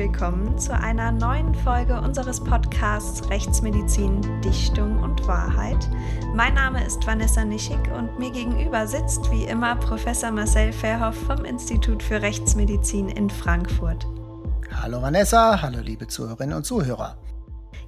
Willkommen zu einer neuen Folge unseres Podcasts Rechtsmedizin, Dichtung und Wahrheit. Mein Name ist Vanessa Nischig und mir gegenüber sitzt wie immer Professor Marcel Verhoff vom Institut für Rechtsmedizin in Frankfurt. Hallo Vanessa, hallo liebe Zuhörerinnen und Zuhörer.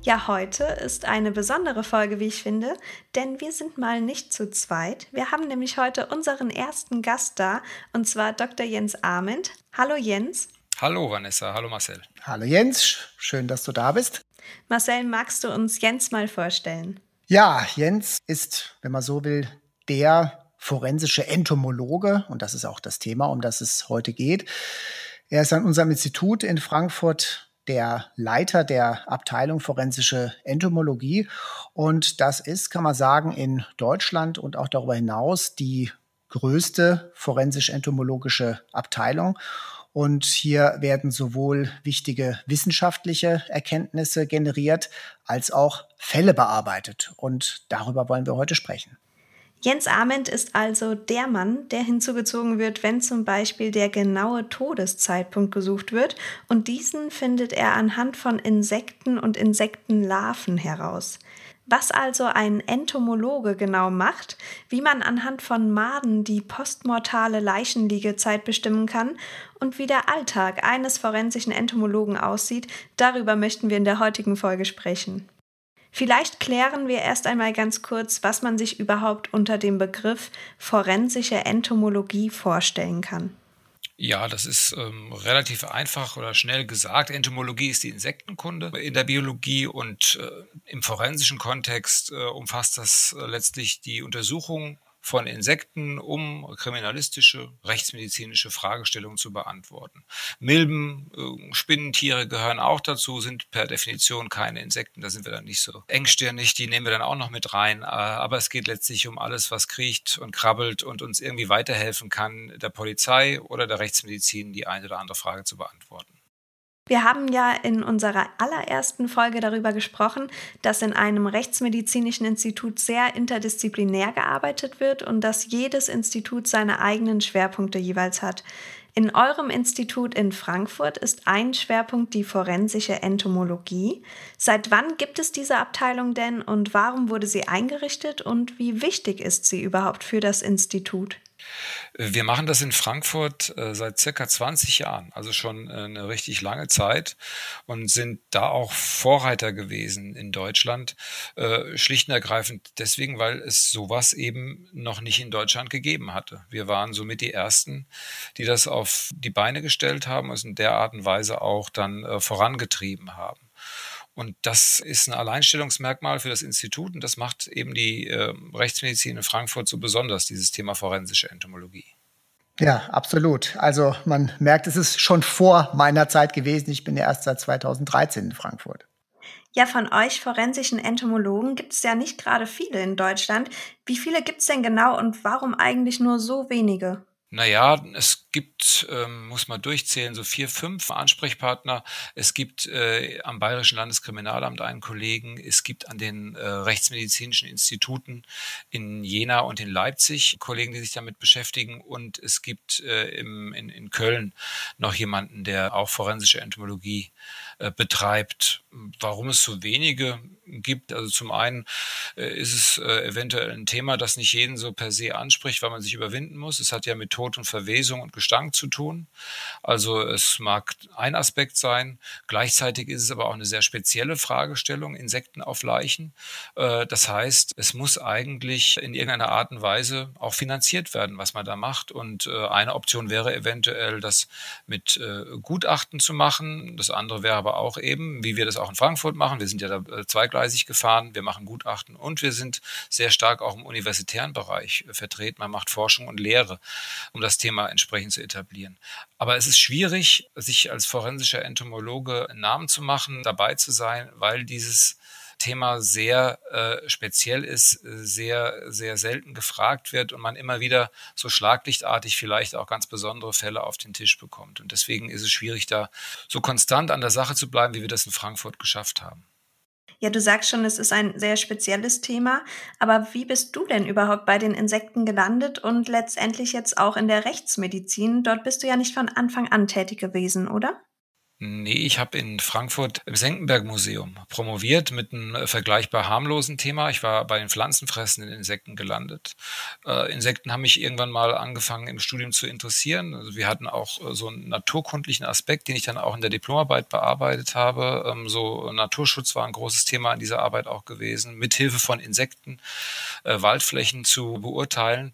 Ja, heute ist eine besondere Folge, wie ich finde, denn wir sind mal nicht zu zweit. Wir haben nämlich heute unseren ersten Gast da, und zwar Dr. Jens Arment. Hallo Jens. Hallo Vanessa, hallo Marcel. Hallo Jens, schön, dass du da bist. Marcel, magst du uns Jens mal vorstellen? Ja, Jens ist, wenn man so will, der forensische Entomologe und das ist auch das Thema, um das es heute geht. Er ist an unserem Institut in Frankfurt der Leiter der Abteilung forensische Entomologie und das ist, kann man sagen, in Deutschland und auch darüber hinaus die größte forensisch-entomologische Abteilung. Und hier werden sowohl wichtige wissenschaftliche Erkenntnisse generiert, als auch Fälle bearbeitet. Und darüber wollen wir heute sprechen. Jens Ament ist also der Mann, der hinzugezogen wird, wenn zum Beispiel der genaue Todeszeitpunkt gesucht wird. Und diesen findet er anhand von Insekten und Insektenlarven heraus. Was also ein Entomologe genau macht, wie man anhand von Maden die postmortale Leichenliegezeit bestimmen kann und wie der Alltag eines forensischen Entomologen aussieht, darüber möchten wir in der heutigen Folge sprechen. Vielleicht klären wir erst einmal ganz kurz, was man sich überhaupt unter dem Begriff forensische Entomologie vorstellen kann. Ja, das ist ähm, relativ einfach oder schnell gesagt. Entomologie ist die Insektenkunde in der Biologie und äh, im forensischen Kontext äh, umfasst das äh, letztlich die Untersuchung von Insekten, um kriminalistische, rechtsmedizinische Fragestellungen zu beantworten. Milben, äh, Spinnentiere gehören auch dazu, sind per Definition keine Insekten, da sind wir dann nicht so engstirnig, die nehmen wir dann auch noch mit rein. Äh, aber es geht letztlich um alles, was kriecht und krabbelt und uns irgendwie weiterhelfen kann, der Polizei oder der Rechtsmedizin die eine oder andere Frage zu beantworten. Wir haben ja in unserer allerersten Folge darüber gesprochen, dass in einem rechtsmedizinischen Institut sehr interdisziplinär gearbeitet wird und dass jedes Institut seine eigenen Schwerpunkte jeweils hat. In eurem Institut in Frankfurt ist ein Schwerpunkt die forensische Entomologie. Seit wann gibt es diese Abteilung denn und warum wurde sie eingerichtet und wie wichtig ist sie überhaupt für das Institut? Wir machen das in Frankfurt äh, seit circa 20 Jahren, also schon äh, eine richtig lange Zeit und sind da auch Vorreiter gewesen in Deutschland, äh, schlicht und ergreifend deswegen, weil es sowas eben noch nicht in Deutschland gegeben hatte. Wir waren somit die Ersten, die das auf die Beine gestellt haben und es in der Art und Weise auch dann vorangetrieben haben. Und das ist ein Alleinstellungsmerkmal für das Institut und das macht eben die äh, Rechtsmedizin in Frankfurt so besonders, dieses Thema forensische Entomologie. Ja, absolut. Also man merkt, es ist schon vor meiner Zeit gewesen. Ich bin ja erst seit 2013 in Frankfurt. Ja, von euch forensischen Entomologen gibt es ja nicht gerade viele in Deutschland. Wie viele gibt es denn genau und warum eigentlich nur so wenige? Naja, es gibt, ähm, muss man durchzählen, so vier, fünf Ansprechpartner. Es gibt äh, am Bayerischen Landeskriminalamt einen Kollegen. Es gibt an den äh, rechtsmedizinischen Instituten in Jena und in Leipzig Kollegen, die sich damit beschäftigen. Und es gibt äh, im, in, in Köln noch jemanden, der auch forensische Entomologie äh, betreibt. Warum es so wenige gibt, also zum einen äh, ist es äh, eventuell ein Thema, das nicht jeden so per se anspricht, weil man sich überwinden muss. Es hat ja mit Tod und Verwesung und Gestank zu tun. Also es mag ein Aspekt sein. Gleichzeitig ist es aber auch eine sehr spezielle Fragestellung, Insekten auf Leichen. Das heißt, es muss eigentlich in irgendeiner Art und Weise auch finanziert werden, was man da macht. Und eine Option wäre eventuell, das mit Gutachten zu machen. Das andere wäre aber auch eben, wie wir das auch in Frankfurt machen. Wir sind ja da zweigleisig gefahren. Wir machen Gutachten und wir sind sehr stark auch im universitären Bereich vertreten. Man macht Forschung und Lehre, um das Thema entsprechend zu etablieren. Aber es ist schwierig, sich als forensischer Entomologe einen Namen zu machen, dabei zu sein, weil dieses Thema sehr äh, speziell ist, sehr, sehr selten gefragt wird und man immer wieder so schlaglichtartig vielleicht auch ganz besondere Fälle auf den Tisch bekommt. Und deswegen ist es schwierig, da so konstant an der Sache zu bleiben, wie wir das in Frankfurt geschafft haben. Ja, du sagst schon, es ist ein sehr spezielles Thema, aber wie bist du denn überhaupt bei den Insekten gelandet und letztendlich jetzt auch in der Rechtsmedizin? Dort bist du ja nicht von Anfang an tätig gewesen, oder? Nee, ich habe in Frankfurt im Senckenberg-Museum promoviert mit einem äh, vergleichbar harmlosen Thema. Ich war bei den pflanzenfressenden Insekten gelandet. Äh, Insekten haben mich irgendwann mal angefangen im Studium zu interessieren. Also wir hatten auch äh, so einen naturkundlichen Aspekt, den ich dann auch in der Diplomarbeit bearbeitet habe. Ähm, so Naturschutz war ein großes Thema in dieser Arbeit auch gewesen, mithilfe von Insekten äh, Waldflächen zu beurteilen.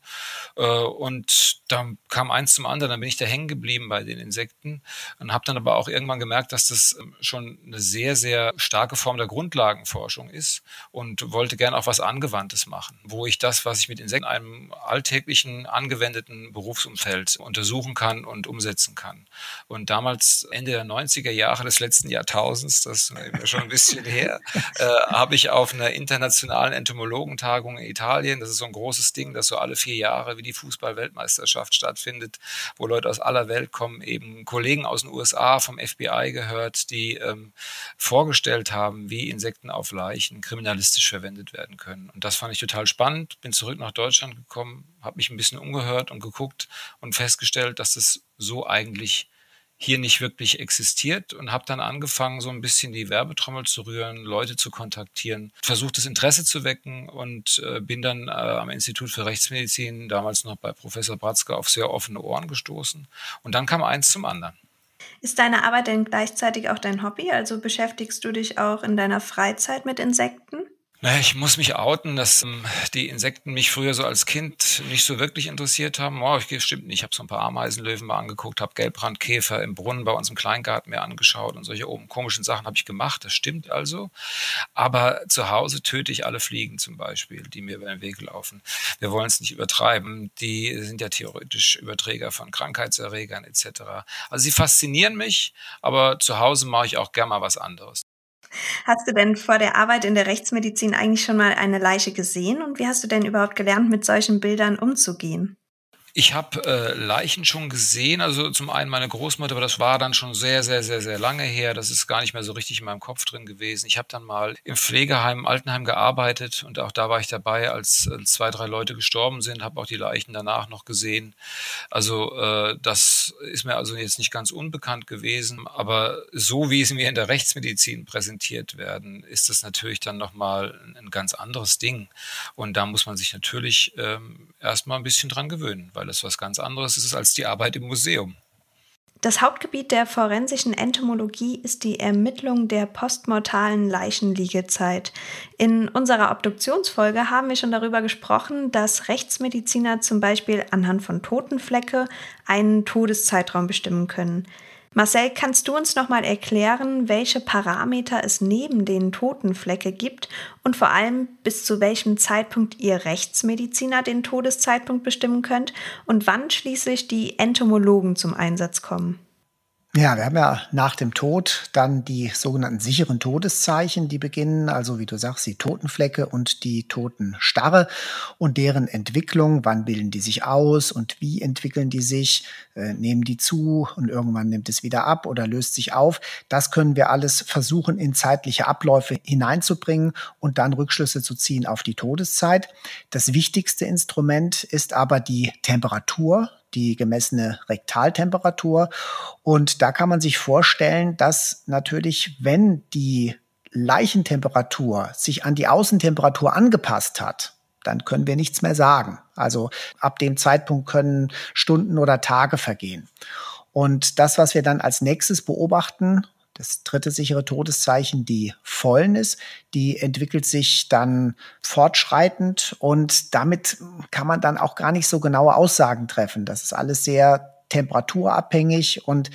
Äh, und da kam eins zum anderen, dann bin ich da hängen geblieben bei den Insekten und habe dann aber auch irgendwann irgendwann gemerkt, dass das ähm, schon eine sehr, sehr starke Form der Grundlagenforschung ist und wollte gerne auch was Angewandtes machen, wo ich das, was ich mit Insekten in einem alltäglichen, angewendeten Berufsumfeld untersuchen kann und umsetzen kann. Und damals, Ende der 90er Jahre des letzten Jahrtausends, das ist schon ein bisschen her, äh, habe ich auf einer internationalen Entomologentagung in Italien, das ist so ein großes Ding, das so alle vier Jahre wie die Fußball-Weltmeisterschaft stattfindet, wo Leute aus aller Welt kommen, eben Kollegen aus den USA vom FBI FBI gehört, die ähm, vorgestellt haben, wie Insekten auf Leichen kriminalistisch verwendet werden können. Und das fand ich total spannend. Bin zurück nach Deutschland gekommen, habe mich ein bisschen umgehört und geguckt und festgestellt, dass es so eigentlich hier nicht wirklich existiert und habe dann angefangen, so ein bisschen die Werbetrommel zu rühren, Leute zu kontaktieren, versucht das Interesse zu wecken und äh, bin dann äh, am Institut für Rechtsmedizin, damals noch bei Professor Bratzke, auf sehr offene Ohren gestoßen. Und dann kam eins zum anderen. Ist deine Arbeit denn gleichzeitig auch dein Hobby? Also beschäftigst du dich auch in deiner Freizeit mit Insekten? Naja, ich muss mich outen, dass ähm, die Insekten mich früher so als Kind nicht so wirklich interessiert haben. Oh, ich, stimmt nicht. Ich habe so ein paar Ameisenlöwen mal angeguckt, habe Gelbbrandkäfer im Brunnen bei uns im Kleingarten mir angeschaut und solche oben komischen Sachen habe ich gemacht. Das stimmt also. Aber zu Hause töte ich alle Fliegen zum Beispiel, die mir über den Weg laufen. Wir wollen es nicht übertreiben. Die sind ja theoretisch Überträger von Krankheitserregern etc. Also sie faszinieren mich, aber zu Hause mache ich auch gerne mal was anderes. Hast du denn vor der Arbeit in der Rechtsmedizin eigentlich schon mal eine Leiche gesehen und wie hast du denn überhaupt gelernt, mit solchen Bildern umzugehen? Ich habe äh, Leichen schon gesehen. Also zum einen meine Großmutter, aber das war dann schon sehr, sehr, sehr, sehr lange her. Das ist gar nicht mehr so richtig in meinem Kopf drin gewesen. Ich habe dann mal im Pflegeheim, im Altenheim gearbeitet und auch da war ich dabei, als äh, zwei, drei Leute gestorben sind, habe auch die Leichen danach noch gesehen. Also äh, das ist mir also jetzt nicht ganz unbekannt gewesen. Aber so wie es mir in der Rechtsmedizin präsentiert werden, ist das natürlich dann nochmal ein, ganz anderes Ding. Und da muss man sich natürlich ähm, erstmal ein bisschen dran gewöhnen, weil es was ganz anderes ist als die Arbeit im Museum. Das Hauptgebiet der forensischen Entomologie ist die Ermittlung der postmortalen Leichenliegezeit. In unserer Obduktionsfolge haben wir schon darüber gesprochen, dass Rechtsmediziner zum Beispiel anhand von Totenflecke einen Todeszeitraum bestimmen können. Marcel, kannst du uns nochmal erklären, welche Parameter es neben den Totenflecke gibt und vor allem bis zu welchem Zeitpunkt ihr Rechtsmediziner den Todeszeitpunkt bestimmen könnt und wann schließlich die Entomologen zum Einsatz kommen? Ja, wir haben ja nach dem Tod dann die sogenannten sicheren Todeszeichen, die beginnen, also wie du sagst, die Totenflecke und die Totenstarre und deren Entwicklung, wann bilden die sich aus und wie entwickeln die sich, äh, nehmen die zu und irgendwann nimmt es wieder ab oder löst sich auf. Das können wir alles versuchen in zeitliche Abläufe hineinzubringen und dann Rückschlüsse zu ziehen auf die Todeszeit. Das wichtigste Instrument ist aber die Temperatur, die gemessene Rektaltemperatur. Und da kann man sich vorstellen, dass natürlich, wenn die Leichentemperatur sich an die Außentemperatur angepasst hat, dann können wir nichts mehr sagen. Also ab dem Zeitpunkt können Stunden oder Tage vergehen. Und das, was wir dann als nächstes beobachten, das dritte sichere Todeszeichen, die Fäulnis, die entwickelt sich dann fortschreitend und damit kann man dann auch gar nicht so genaue Aussagen treffen. Das ist alles sehr temperaturabhängig und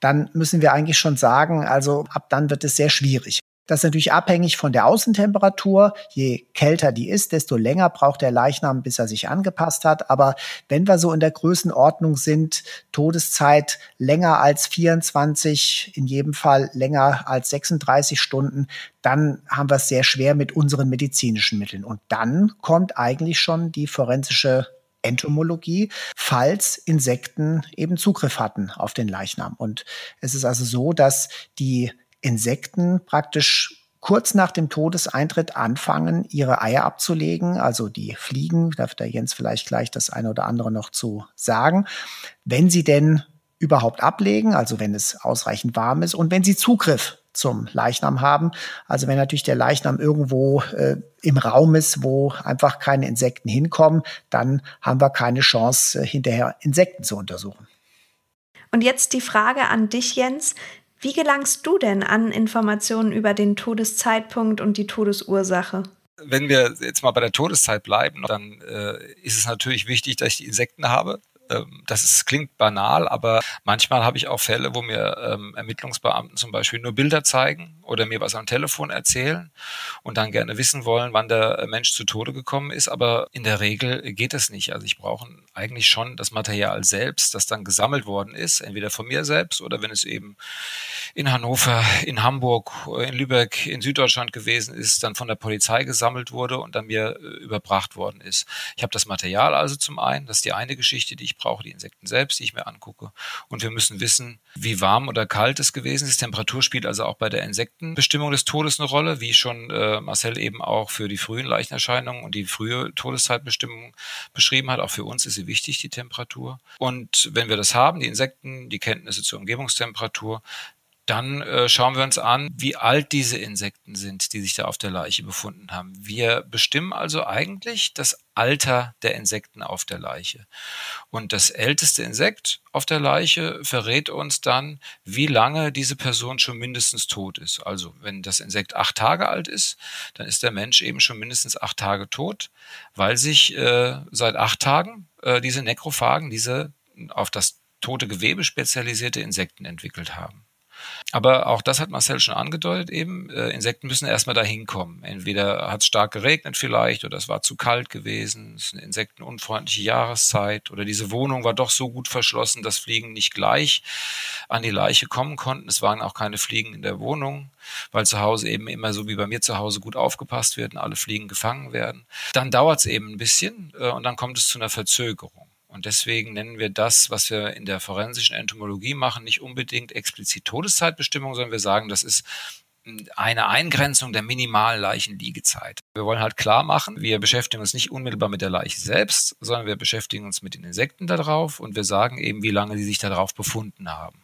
dann müssen wir eigentlich schon sagen, also ab dann wird es sehr schwierig. Das ist natürlich abhängig von der Außentemperatur. Je kälter die ist, desto länger braucht der Leichnam, bis er sich angepasst hat. Aber wenn wir so in der Größenordnung sind, Todeszeit länger als 24, in jedem Fall länger als 36 Stunden, dann haben wir es sehr schwer mit unseren medizinischen Mitteln. Und dann kommt eigentlich schon die forensische Entomologie, falls Insekten eben Zugriff hatten auf den Leichnam. Und es ist also so, dass die Insekten praktisch kurz nach dem Todeseintritt anfangen, ihre Eier abzulegen, also die Fliegen, darf der Jens vielleicht gleich das eine oder andere noch zu sagen, wenn sie denn überhaupt ablegen, also wenn es ausreichend warm ist und wenn sie Zugriff zum Leichnam haben. Also wenn natürlich der Leichnam irgendwo äh, im Raum ist, wo einfach keine Insekten hinkommen, dann haben wir keine Chance, äh, hinterher Insekten zu untersuchen. Und jetzt die Frage an dich, Jens. Wie gelangst du denn an Informationen über den Todeszeitpunkt und die Todesursache? Wenn wir jetzt mal bei der Todeszeit bleiben, dann äh, ist es natürlich wichtig, dass ich die Insekten habe. Ähm, das ist, klingt banal, aber manchmal habe ich auch Fälle, wo mir ähm, Ermittlungsbeamten zum Beispiel nur Bilder zeigen oder mir was am Telefon erzählen und dann gerne wissen wollen, wann der Mensch zu Tode gekommen ist. Aber in der Regel geht das nicht. Also ich brauche eigentlich schon das Material selbst, das dann gesammelt worden ist, entweder von mir selbst oder wenn es eben in Hannover, in Hamburg, in Lübeck, in Süddeutschland gewesen ist, dann von der Polizei gesammelt wurde und dann mir äh, überbracht worden ist. Ich habe das Material also zum einen, das ist die eine Geschichte, die ich brauche, die Insekten selbst, die ich mir angucke. Und wir müssen wissen, wie warm oder kalt es gewesen ist. Temperatur spielt also auch bei der Insektenbestimmung des Todes eine Rolle, wie schon äh, Marcel eben auch für die frühen Leichenerscheinungen und die frühe Todeszeitbestimmung beschrieben hat. Auch für uns ist sie wichtig, die Temperatur. Und wenn wir das haben, die Insekten, die Kenntnisse zur Umgebungstemperatur, dann äh, schauen wir uns an, wie alt diese Insekten sind, die sich da auf der Leiche befunden haben. Wir bestimmen also eigentlich das Alter der Insekten auf der Leiche. Und das älteste Insekt auf der Leiche verrät uns dann, wie lange diese Person schon mindestens tot ist. Also wenn das Insekt acht Tage alt ist, dann ist der Mensch eben schon mindestens acht Tage tot, weil sich äh, seit acht Tagen äh, diese Nekrophagen, diese auf das tote Gewebe spezialisierte Insekten entwickelt haben. Aber auch das hat Marcel schon angedeutet eben. Äh, Insekten müssen erstmal dahin kommen. Entweder hat es stark geregnet vielleicht oder es war zu kalt gewesen. Es ist eine insektenunfreundliche Jahreszeit oder diese Wohnung war doch so gut verschlossen, dass Fliegen nicht gleich an die Leiche kommen konnten. Es waren auch keine Fliegen in der Wohnung, weil zu Hause eben immer so wie bei mir zu Hause gut aufgepasst wird und alle Fliegen gefangen werden. Dann dauert es eben ein bisschen äh, und dann kommt es zu einer Verzögerung. Und deswegen nennen wir das, was wir in der forensischen Entomologie machen, nicht unbedingt explizit Todeszeitbestimmung, sondern wir sagen, das ist eine Eingrenzung der Minimalleichenliegezeit. Wir wollen halt klar machen, wir beschäftigen uns nicht unmittelbar mit der Leiche selbst, sondern wir beschäftigen uns mit den Insekten darauf und wir sagen eben, wie lange sie sich darauf befunden haben.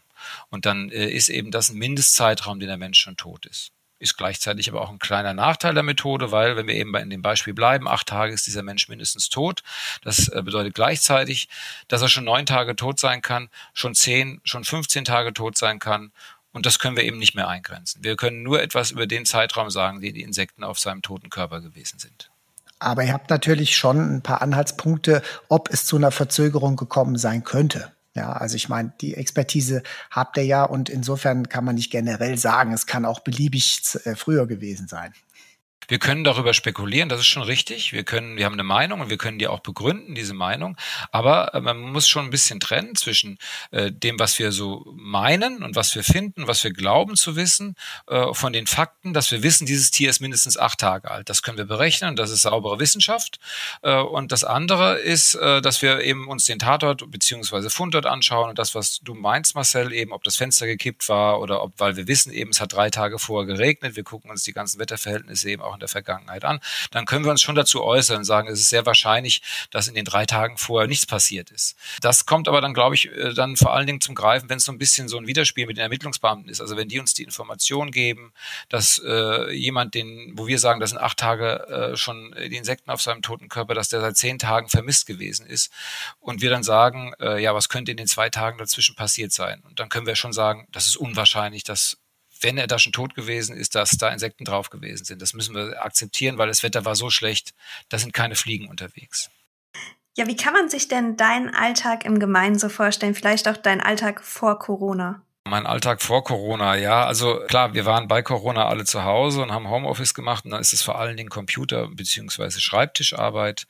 Und dann äh, ist eben das ein Mindestzeitraum, den der Mensch schon tot ist ist gleichzeitig aber auch ein kleiner Nachteil der Methode, weil, wenn wir eben in dem Beispiel bleiben, acht Tage ist dieser Mensch mindestens tot. Das äh, bedeutet gleichzeitig, dass er schon neun Tage tot sein kann, schon zehn, schon 15 Tage tot sein kann. Und das können wir eben nicht mehr eingrenzen. Wir können nur etwas über den Zeitraum sagen, den die Insekten auf seinem toten Körper gewesen sind. Aber ihr habt natürlich schon ein paar Anhaltspunkte, ob es zu einer Verzögerung gekommen sein könnte. Ja, also ich meine, die Expertise habt ihr ja und insofern kann man nicht generell sagen, es kann auch beliebig äh, früher gewesen sein. Wir können darüber spekulieren, das ist schon richtig. Wir können, wir haben eine Meinung und wir können die auch begründen, diese Meinung. Aber äh, man muss schon ein bisschen trennen zwischen äh, dem, was wir so meinen und was wir finden, was wir glauben zu wissen, äh, von den Fakten, dass wir wissen, dieses Tier ist mindestens acht Tage alt. Das können wir berechnen, das ist saubere Wissenschaft. Äh, und das andere ist, äh, dass wir eben uns den Tatort beziehungsweise Fundort anschauen und das, was du meinst, Marcel, eben, ob das Fenster gekippt war oder ob, weil wir wissen eben, es hat drei Tage vorher geregnet. Wir gucken uns die ganzen Wetterverhältnisse eben auch in der Vergangenheit an, dann können wir uns schon dazu äußern und sagen, es ist sehr wahrscheinlich, dass in den drei Tagen vorher nichts passiert ist. Das kommt aber dann, glaube ich, äh, dann vor allen Dingen zum Greifen, wenn es so ein bisschen so ein Widerspiel mit den Ermittlungsbeamten ist. Also wenn die uns die Information geben, dass äh, jemand, den, wo wir sagen, das sind acht Tage äh, schon die Insekten auf seinem toten Körper, dass der seit zehn Tagen vermisst gewesen ist und wir dann sagen, äh, ja, was könnte in den zwei Tagen dazwischen passiert sein? Und dann können wir schon sagen, das ist unwahrscheinlich, dass wenn er da schon tot gewesen ist, dass da Insekten drauf gewesen sind. Das müssen wir akzeptieren, weil das Wetter war so schlecht, da sind keine Fliegen unterwegs. Ja, wie kann man sich denn deinen Alltag im Gemeinen so vorstellen? Vielleicht auch deinen Alltag vor Corona? Mein Alltag vor Corona, ja. Also klar, wir waren bei Corona alle zu Hause und haben Homeoffice gemacht und dann ist es vor allen Dingen Computer- bzw. Schreibtischarbeit.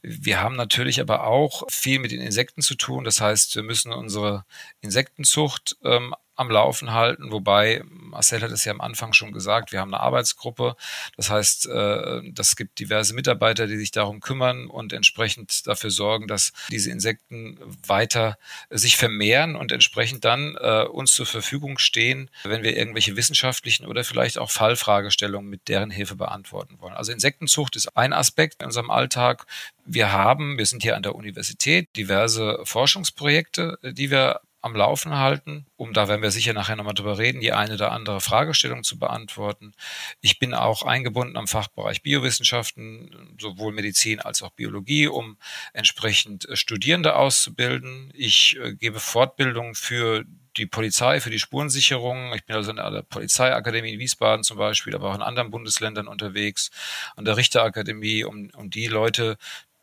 Wir haben natürlich aber auch viel mit den Insekten zu tun. Das heißt, wir müssen unsere Insektenzucht ähm, am Laufen halten, wobei Marcel hat es ja am Anfang schon gesagt, wir haben eine Arbeitsgruppe. Das heißt, äh, das gibt diverse Mitarbeiter, die sich darum kümmern und entsprechend dafür sorgen, dass diese Insekten weiter sich vermehren und entsprechend dann äh, uns zur Verfügung stehen, wenn wir irgendwelche wissenschaftlichen oder vielleicht auch Fallfragestellungen mit deren Hilfe beantworten wollen. Also Insektenzucht ist ein Aspekt in unserem Alltag. Wir haben, wir sind hier an der Universität, diverse Forschungsprojekte, die wir am Laufen halten, um, da werden wir sicher nachher nochmal drüber reden, die eine oder andere Fragestellung zu beantworten. Ich bin auch eingebunden am Fachbereich Biowissenschaften, sowohl Medizin als auch Biologie, um entsprechend äh, Studierende auszubilden. Ich äh, gebe Fortbildung für die Polizei, für die Spurensicherung. Ich bin also an der Polizeiakademie in Wiesbaden zum Beispiel, aber auch in anderen Bundesländern unterwegs, an der Richterakademie, um, um die Leute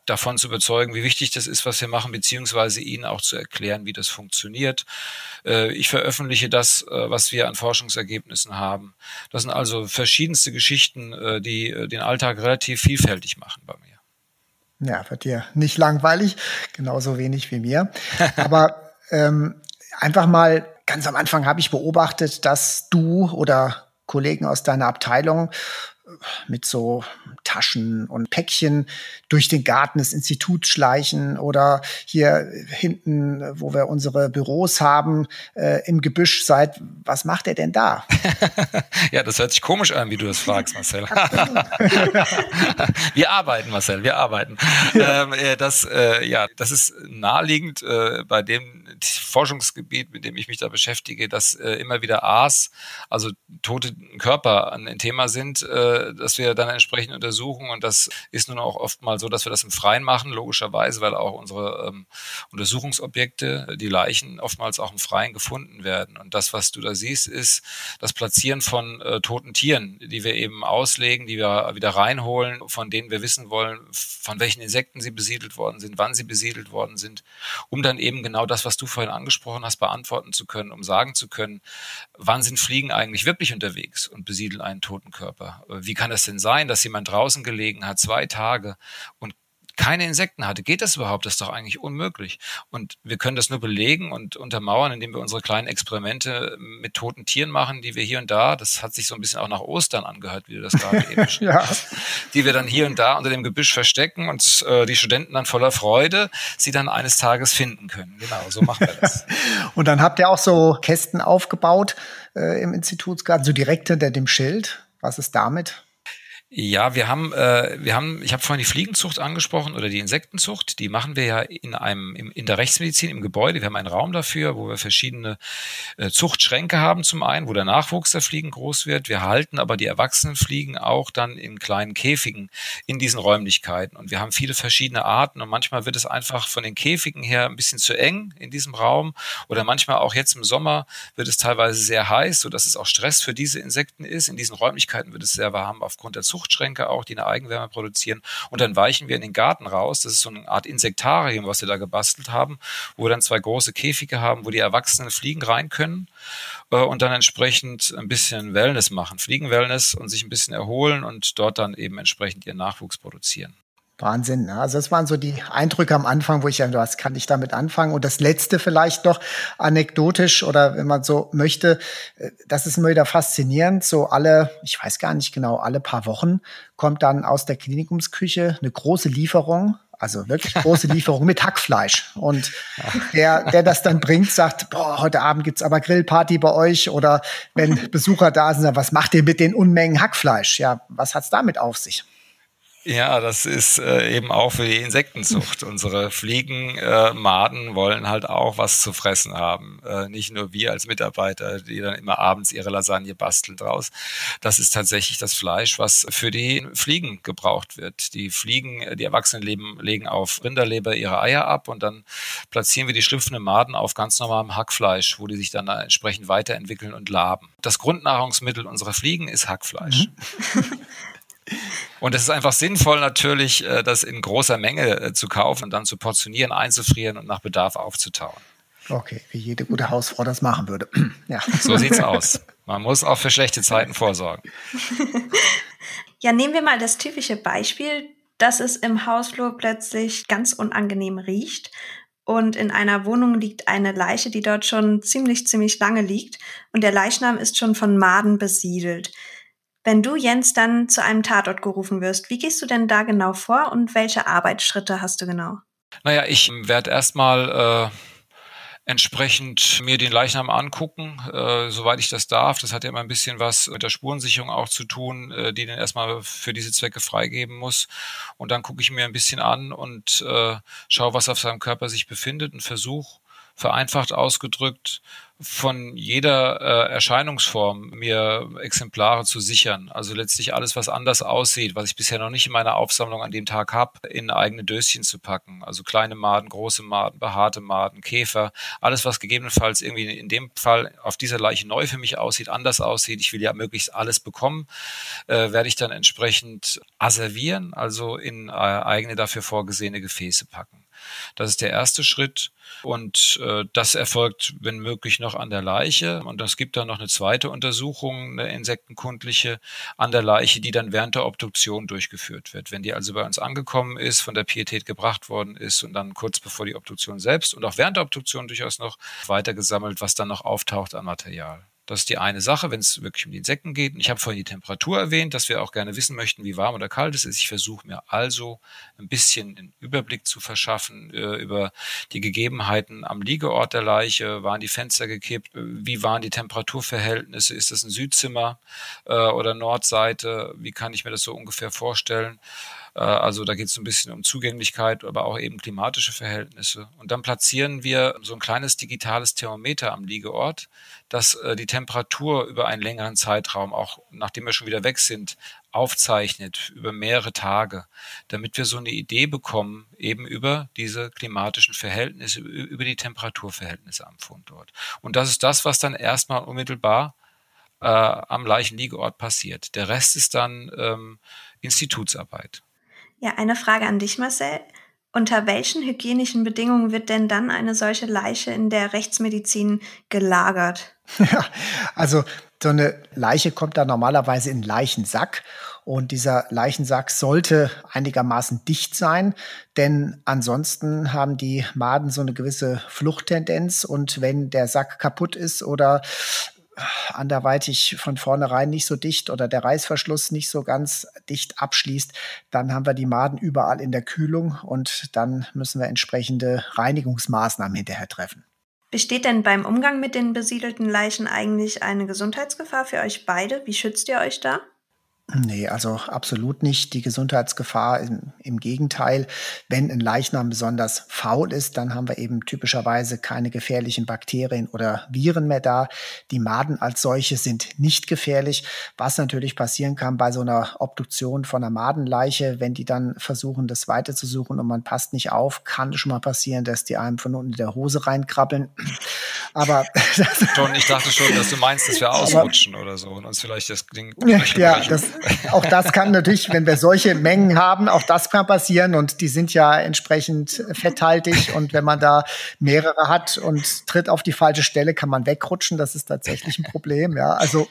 davon zu überzeugen, wie wichtig das ist, was wir machen, beziehungsweise ihnen auch zu erklären, wie das funktioniert. Äh, ich veröffentliche das, äh, was wir an Forschungsergebnissen haben. Das sind also verschiedenste Geschichten, äh, die den Alltag relativ vielfältig machen bei mir. Ja, wird dir nicht langweilig, genauso wenig wie mir. Aber ähm, einfach mal ganz am Anfang habe ich beobachtet, dass du oder Kollegen aus deiner Abteilung mit so Taschen und Päckchen durch den Garten des Instituts schleichen oder hier hinten, wo wir unsere Büros haben, äh, im Gebüsch seid. Was macht er denn da? ja, das hört sich komisch an, wie du das fragst, Marcel. wir arbeiten, Marcel, wir arbeiten. Ähm, äh, das, äh, ja, das ist naheliegend äh, bei dem Forschungsgebiet, mit dem ich mich da beschäftige, dass äh, immer wieder A's, also tote Körper, ein Thema sind, dass wir dann entsprechend untersuchen. Und das ist nun auch oft mal so, dass wir das im Freien machen, logischerweise, weil auch unsere ähm, Untersuchungsobjekte, die Leichen, oftmals auch im Freien gefunden werden. Und das, was du da siehst, ist das Platzieren von äh, toten Tieren, die wir eben auslegen, die wir wieder reinholen, von denen wir wissen wollen, von welchen Insekten sie besiedelt worden sind, wann sie besiedelt worden sind, um dann eben genau das, was du vorhin angesprochen hast, beantworten zu können, um sagen zu können, wann sind Fliegen eigentlich wirklich unterwegs und besiedeln einen toten Körper? Wie kann es denn sein, dass jemand draußen gelegen hat, zwei Tage und keine Insekten hatte. Geht das überhaupt? Das ist doch eigentlich unmöglich. Und wir können das nur belegen und untermauern, indem wir unsere kleinen Experimente mit toten Tieren machen, die wir hier und da, das hat sich so ein bisschen auch nach Ostern angehört, wie du das gerade eben ja. die wir dann hier und da unter dem Gebüsch verstecken und äh, die Studenten dann voller Freude sie dann eines Tages finden können. Genau, so machen wir das. und dann habt ihr auch so Kästen aufgebaut äh, im Institutsgarten, so direkt hinter dem Schild. Was ist damit? Ja, wir haben, äh, wir haben, ich habe vorhin die Fliegenzucht angesprochen oder die Insektenzucht. Die machen wir ja in einem, im, in der Rechtsmedizin im Gebäude. Wir haben einen Raum dafür, wo wir verschiedene äh, Zuchtschränke haben zum einen, wo der Nachwuchs der Fliegen groß wird. Wir halten aber die erwachsenen Fliegen auch dann in kleinen Käfigen in diesen Räumlichkeiten. Und wir haben viele verschiedene Arten und manchmal wird es einfach von den Käfigen her ein bisschen zu eng in diesem Raum oder manchmal auch jetzt im Sommer wird es teilweise sehr heiß, so dass es auch Stress für diese Insekten ist. In diesen Räumlichkeiten wird es sehr warm aufgrund der Zucht Zuchtschränke auch, die eine Eigenwärme produzieren. Und dann weichen wir in den Garten raus. Das ist so eine Art Insektarium, was wir da gebastelt haben, wo wir dann zwei große Käfige haben, wo die erwachsenen Fliegen rein können äh, und dann entsprechend ein bisschen Wellness machen, Fliegenwellness und sich ein bisschen erholen und dort dann eben entsprechend ihren Nachwuchs produzieren. Wahnsinn. Ne? Also das waren so die Eindrücke am Anfang, wo ich ja, was kann ich damit anfangen? Und das letzte vielleicht noch anekdotisch oder wenn man so möchte, äh, das ist immer wieder faszinierend. So alle, ich weiß gar nicht genau, alle paar Wochen kommt dann aus der Klinikumsküche eine große Lieferung also wirklich große Lieferung mit Hackfleisch. Und der, der das dann bringt, sagt, boah, heute Abend gibt's aber Grillparty bei euch. Oder wenn Besucher da sind, was macht ihr mit den Unmengen Hackfleisch? Ja, was hat's damit auf sich? Ja, das ist äh, eben auch für die Insektenzucht. Unsere Fliegen, äh, Maden wollen halt auch was zu fressen haben. Äh, nicht nur wir als Mitarbeiter, die dann immer abends ihre Lasagne basteln draus. Das ist tatsächlich das Fleisch, was für die Fliegen gebraucht wird. Die Fliegen, die Erwachsenen leben, legen auf Rinderleber ihre Eier ab und dann platzieren wir die schlüpfenden Maden auf ganz normalem Hackfleisch, wo die sich dann entsprechend weiterentwickeln und laben. Das Grundnahrungsmittel unserer Fliegen ist Hackfleisch. Mhm. Und es ist einfach sinnvoll natürlich, äh, das in großer Menge äh, zu kaufen und dann zu portionieren, einzufrieren und nach Bedarf aufzutauen. Okay, wie jede gute Hausfrau das machen würde. ja. So sieht's aus. Man muss auch für schlechte Zeiten vorsorgen. Ja, nehmen wir mal das typische Beispiel, dass es im Hausflur plötzlich ganz unangenehm riecht und in einer Wohnung liegt eine Leiche, die dort schon ziemlich, ziemlich lange liegt und der Leichnam ist schon von Maden besiedelt. Wenn du, Jens, dann zu einem Tatort gerufen wirst, wie gehst du denn da genau vor und welche Arbeitsschritte hast du genau? Naja, ich werde erstmal äh, entsprechend mir den Leichnam angucken, äh, soweit ich das darf. Das hat ja immer ein bisschen was mit der Spurensicherung auch zu tun, äh, die dann erstmal für diese Zwecke freigeben muss. Und dann gucke ich mir ein bisschen an und äh, schaue, was auf seinem Körper sich befindet und versuche vereinfacht ausgedrückt, von jeder äh, Erscheinungsform mir Exemplare zu sichern. Also letztlich alles, was anders aussieht, was ich bisher noch nicht in meiner Aufsammlung an dem Tag habe, in eigene Döschen zu packen. Also kleine Maden, große Maden, behaarte Maden, Käfer, alles, was gegebenenfalls irgendwie in dem Fall auf dieser Leiche neu für mich aussieht, anders aussieht. Ich will ja möglichst alles bekommen, äh, werde ich dann entsprechend asservieren, also in äh, eigene dafür vorgesehene Gefäße packen. Das ist der erste Schritt. Und äh, das erfolgt, wenn möglich, noch an der Leiche. Und es gibt dann noch eine zweite Untersuchung, eine insektenkundliche, an der Leiche, die dann während der Obduktion durchgeführt wird. Wenn die also bei uns angekommen ist, von der Pietät gebracht worden ist und dann kurz bevor die Obduktion selbst und auch während der Obduktion durchaus noch weitergesammelt, was dann noch auftaucht an Material. Das ist die eine Sache, wenn es wirklich um die Insekten geht. Und ich habe vorhin die Temperatur erwähnt, dass wir auch gerne wissen möchten, wie warm oder kalt es ist. Ich versuche mir also ein bisschen den Überblick zu verschaffen äh, über die Gegebenheiten am Liegeort der Leiche. Waren die Fenster gekippt? Wie waren die Temperaturverhältnisse? Ist das ein Südzimmer äh, oder Nordseite? Wie kann ich mir das so ungefähr vorstellen? Äh, also da geht es ein bisschen um Zugänglichkeit, aber auch eben klimatische Verhältnisse. Und dann platzieren wir so ein kleines digitales Thermometer am Liegeort, das äh, die Temperatur über einen längeren Zeitraum, auch nachdem wir schon wieder weg sind, aufzeichnet über mehrere Tage, damit wir so eine Idee bekommen, eben über diese klimatischen Verhältnisse, über die Temperaturverhältnisse am Fundort. Und das ist das, was dann erstmal unmittelbar äh, am Leichenliegeort passiert. Der Rest ist dann ähm, Institutsarbeit. Ja, eine Frage an dich, Marcel. Unter welchen hygienischen Bedingungen wird denn dann eine solche Leiche in der Rechtsmedizin gelagert? Ja, also so eine Leiche kommt da normalerweise in Leichensack und dieser Leichensack sollte einigermaßen dicht sein, denn ansonsten haben die Maden so eine gewisse Fluchttendenz und wenn der Sack kaputt ist oder anderweitig von vornherein nicht so dicht oder der Reißverschluss nicht so ganz dicht abschließt, dann haben wir die Maden überall in der Kühlung und dann müssen wir entsprechende Reinigungsmaßnahmen hinterher treffen. Besteht denn beim Umgang mit den besiedelten Leichen eigentlich eine Gesundheitsgefahr für euch beide? Wie schützt ihr euch da? Nee, also absolut nicht die Gesundheitsgefahr. Im, Im, Gegenteil, wenn ein Leichnam besonders faul ist, dann haben wir eben typischerweise keine gefährlichen Bakterien oder Viren mehr da. Die Maden als solche sind nicht gefährlich. Was natürlich passieren kann bei so einer Obduktion von einer Madenleiche, wenn die dann versuchen, das weiterzusuchen und man passt nicht auf, kann schon mal passieren, dass die einem von unten in der Hose reinkrabbeln. Aber schon, ich dachte schon, dass du meinst, dass wir ausrutschen aber, oder so und uns vielleicht das Ding. Ja, das, auch das kann natürlich, wenn wir solche Mengen haben, auch das kann passieren und die sind ja entsprechend fetthaltig und wenn man da mehrere hat und tritt auf die falsche Stelle, kann man wegrutschen. Das ist tatsächlich ein Problem. Ja, also.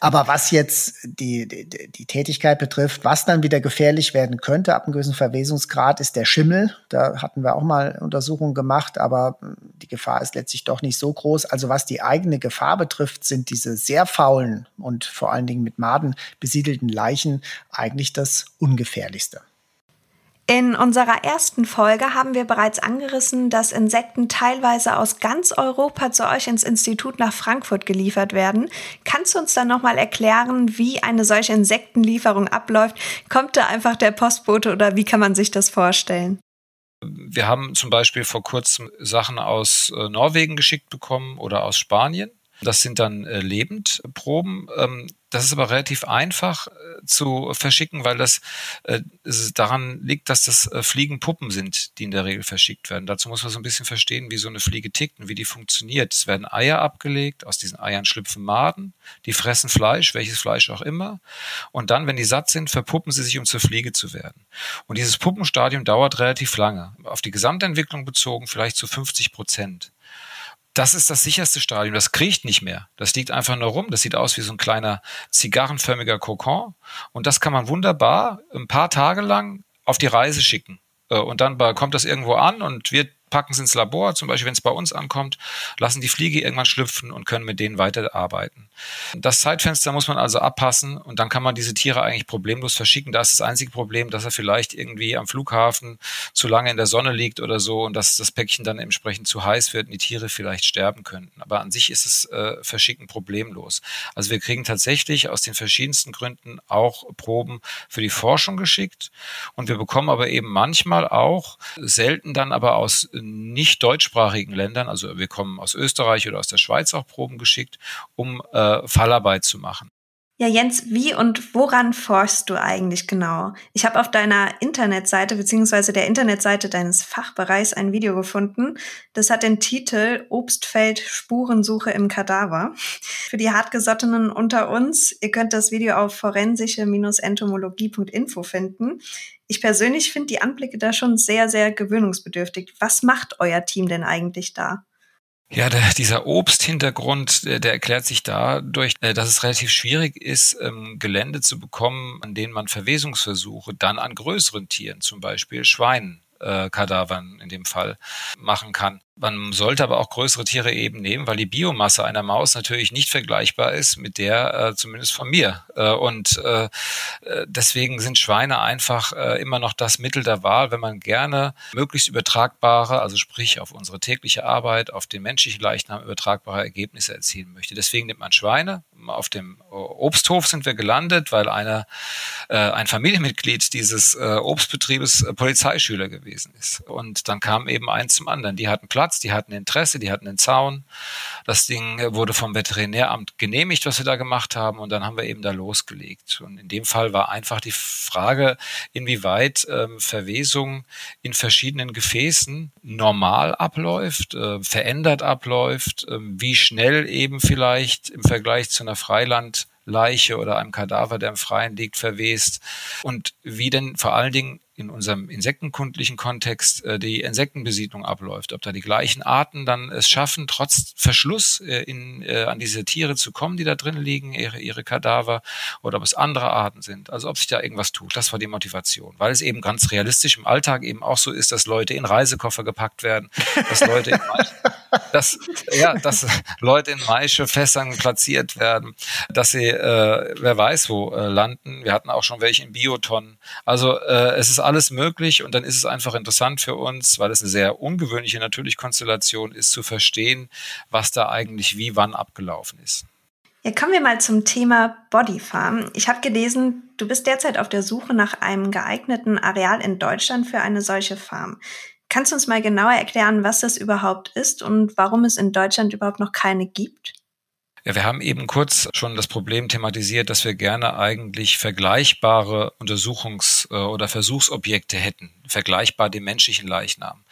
Aber was jetzt die, die, die Tätigkeit betrifft, was dann wieder gefährlich werden könnte ab einem gewissen Verwesungsgrad, ist der Schimmel. Da hatten wir auch mal Untersuchungen gemacht, aber die Gefahr ist letztlich doch nicht so groß. Also was die eigene Gefahr betrifft, sind diese sehr faulen und vor allen Dingen mit Maden besiedelten Leichen eigentlich das ungefährlichste. In unserer ersten Folge haben wir bereits angerissen, dass Insekten teilweise aus ganz Europa zu euch ins Institut nach Frankfurt geliefert werden. Kannst du uns dann nochmal erklären, wie eine solche Insektenlieferung abläuft? Kommt da einfach der Postbote oder wie kann man sich das vorstellen? Wir haben zum Beispiel vor kurzem Sachen aus äh, Norwegen geschickt bekommen oder aus Spanien. Das sind dann äh, Lebendproben. Ähm, das ist aber relativ einfach äh, zu verschicken, weil das äh, daran liegt, dass das äh, Fliegenpuppen sind, die in der Regel verschickt werden. Dazu muss man so ein bisschen verstehen, wie so eine Fliege tickt und wie die funktioniert. Es werden Eier abgelegt, aus diesen Eiern schlüpfen Maden, die fressen Fleisch, welches Fleisch auch immer. Und dann, wenn die satt sind, verpuppen sie sich, um zur Fliege zu werden. Und dieses Puppenstadium dauert relativ lange. Auf die Gesamtentwicklung bezogen vielleicht zu 50 Prozent das ist das sicherste Stadium. Das kriecht nicht mehr. Das liegt einfach nur rum. Das sieht aus wie so ein kleiner zigarrenförmiger Kokon. Und das kann man wunderbar ein paar Tage lang auf die Reise schicken. Äh, und dann kommt das irgendwo an und wird packen es ins Labor, zum Beispiel wenn es bei uns ankommt, lassen die Fliege irgendwann schlüpfen und können mit denen weiterarbeiten. Das Zeitfenster muss man also abpassen und dann kann man diese Tiere eigentlich problemlos verschicken. Da ist das einzige Problem, dass er vielleicht irgendwie am Flughafen zu lange in der Sonne liegt oder so und dass das Päckchen dann entsprechend zu heiß wird und die Tiere vielleicht sterben könnten. Aber an sich ist es äh, Verschicken problemlos. Also wir kriegen tatsächlich aus den verschiedensten Gründen auch Proben für die Forschung geschickt und wir bekommen aber eben manchmal auch, selten dann aber aus nicht deutschsprachigen Ländern, also wir kommen aus Österreich oder aus der Schweiz auch Proben geschickt, um äh, Fallarbeit zu machen. Ja, Jens, wie und woran forschst du eigentlich genau? Ich habe auf deiner Internetseite beziehungsweise der Internetseite deines Fachbereichs ein Video gefunden. Das hat den Titel Obstfeld Spurensuche im Kadaver. Für die hartgesottenen unter uns, ihr könnt das Video auf forensische-entomologie.info finden. Ich persönlich finde die Anblicke da schon sehr, sehr gewöhnungsbedürftig. Was macht euer Team denn eigentlich da? Ja, der, dieser Obsthintergrund, der, der erklärt sich dadurch, äh, dass es relativ schwierig ist, ähm, Gelände zu bekommen, an denen man Verwesungsversuche dann an größeren Tieren, zum Beispiel Schweinen, äh, Kadavern in dem Fall, machen kann. Man sollte aber auch größere Tiere eben nehmen, weil die Biomasse einer Maus natürlich nicht vergleichbar ist mit der äh, zumindest von mir. Äh, und äh, äh, deswegen sind Schweine einfach äh, immer noch das Mittel der Wahl, wenn man gerne möglichst übertragbare, also sprich auf unsere tägliche Arbeit, auf den menschlichen Leichnam übertragbare Ergebnisse erzielen möchte. Deswegen nimmt man Schweine. Auf dem Obsthof sind wir gelandet, weil einer, äh, ein Familienmitglied dieses äh, Obstbetriebes äh, Polizeischüler gewesen ist. Und dann kam eben eins zum anderen. Die hatten Platz die hatten Interesse, die hatten einen Zaun. Das Ding wurde vom Veterinäramt genehmigt, was wir da gemacht haben, und dann haben wir eben da losgelegt. Und in dem Fall war einfach die Frage, inwieweit ähm, Verwesung in verschiedenen Gefäßen normal abläuft, äh, verändert abläuft, äh, wie schnell eben vielleicht im Vergleich zu einer Freilandleiche oder einem Kadaver, der im Freien liegt, verwest. Und wie denn vor allen Dingen in unserem insektenkundlichen Kontext äh, die Insektenbesiedlung abläuft, ob da die gleichen Arten dann es schaffen, trotz Verschluss äh, in, äh, an diese Tiere zu kommen, die da drin liegen, ihre, ihre Kadaver, oder ob es andere Arten sind, also ob sich da irgendwas tut. Das war die Motivation, weil es eben ganz realistisch im Alltag eben auch so ist, dass Leute in Reisekoffer gepackt werden, dass Leute in dass, ja, dass Leute in Maischefässern platziert werden, dass sie, äh, wer weiß wo, äh, landen. Wir hatten auch schon welche in Biotonnen. Also äh, es ist alles möglich und dann ist es einfach interessant für uns, weil es eine sehr ungewöhnliche natürlich Konstellation ist, zu verstehen, was da eigentlich wie wann abgelaufen ist. Ja, kommen wir mal zum Thema Bodyfarm. Ich habe gelesen, du bist derzeit auf der Suche nach einem geeigneten Areal in Deutschland für eine solche Farm. Kannst du uns mal genauer erklären, was das überhaupt ist und warum es in Deutschland überhaupt noch keine gibt? Ja, wir haben eben kurz schon das Problem thematisiert, dass wir gerne eigentlich vergleichbare Untersuchungs- äh, oder Versuchsobjekte hätten, vergleichbar dem menschlichen Leichnam,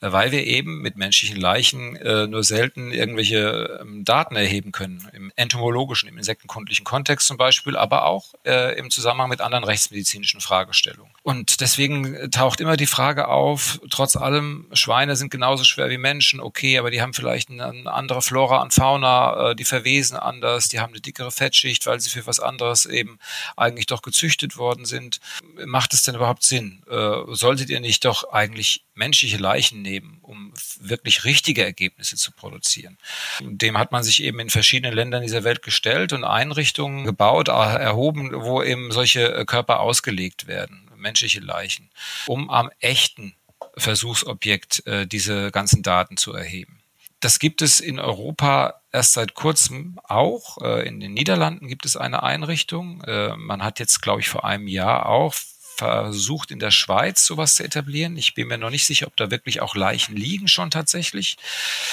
äh, weil wir eben mit menschlichen Leichen äh, nur selten irgendwelche ähm, Daten erheben können, im entomologischen, im insektenkundlichen Kontext zum Beispiel, aber auch im Zusammenhang mit anderen rechtsmedizinischen Fragestellungen. Und deswegen taucht immer die Frage auf, trotz allem, Schweine sind genauso schwer wie Menschen, okay, aber die haben vielleicht eine andere Flora und Fauna, die verwesen anders, die haben eine dickere Fettschicht, weil sie für was anderes eben eigentlich doch gezüchtet worden sind. Macht es denn überhaupt Sinn? Äh, solltet ihr nicht doch eigentlich menschliche Leichen nehmen, um wirklich richtige Ergebnisse zu produzieren? Dem hat man sich eben in verschiedenen Ländern dieser Welt gestellt und Einrichtungen gebaut, erhoben, wo eben solche Körper ausgelegt werden, menschliche Leichen, um am echten Versuchsobjekt äh, diese ganzen Daten zu erheben. Das gibt es in Europa erst seit kurzem auch. Äh, in den Niederlanden gibt es eine Einrichtung. Äh, man hat jetzt, glaube ich, vor einem Jahr auch versucht, in der Schweiz sowas zu etablieren. Ich bin mir noch nicht sicher, ob da wirklich auch Leichen liegen schon tatsächlich.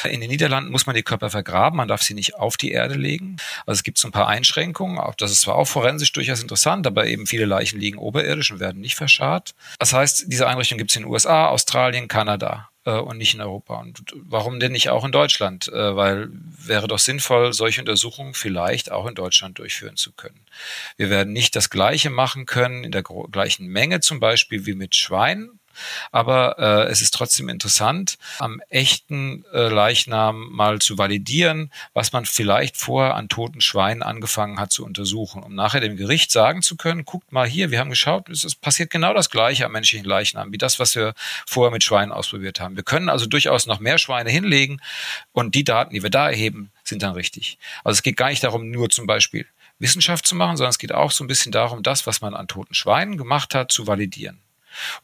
In den Niederlanden muss man die Körper vergraben, man darf sie nicht auf die Erde legen. Also es gibt so ein paar Einschränkungen. Das ist zwar auch forensisch durchaus interessant, aber eben viele Leichen liegen oberirdisch und werden nicht verscharrt. Das heißt, diese Einrichtung gibt es in den USA, Australien, Kanada äh, und nicht in Europa. Und warum denn nicht auch in Deutschland? Äh, weil wäre doch sinnvoll, solche Untersuchungen vielleicht auch in Deutschland durchführen zu können. Wir werden nicht das Gleiche machen können in der gleichen Menge zum Beispiel wie mit Schweinen, aber äh, es ist trotzdem interessant, am echten äh, Leichnam mal zu validieren, was man vielleicht vorher an toten Schweinen angefangen hat zu untersuchen, um nachher dem Gericht sagen zu können, guckt mal hier, wir haben geschaut, es passiert genau das Gleiche am menschlichen Leichnam, wie das, was wir vorher mit Schweinen ausprobiert haben. Wir können also durchaus noch mehr Schweine hinlegen und die Daten, die wir da erheben, sind dann richtig. Also es geht gar nicht darum, nur zum Beispiel Wissenschaft zu machen, sondern es geht auch so ein bisschen darum, das, was man an toten Schweinen gemacht hat, zu validieren.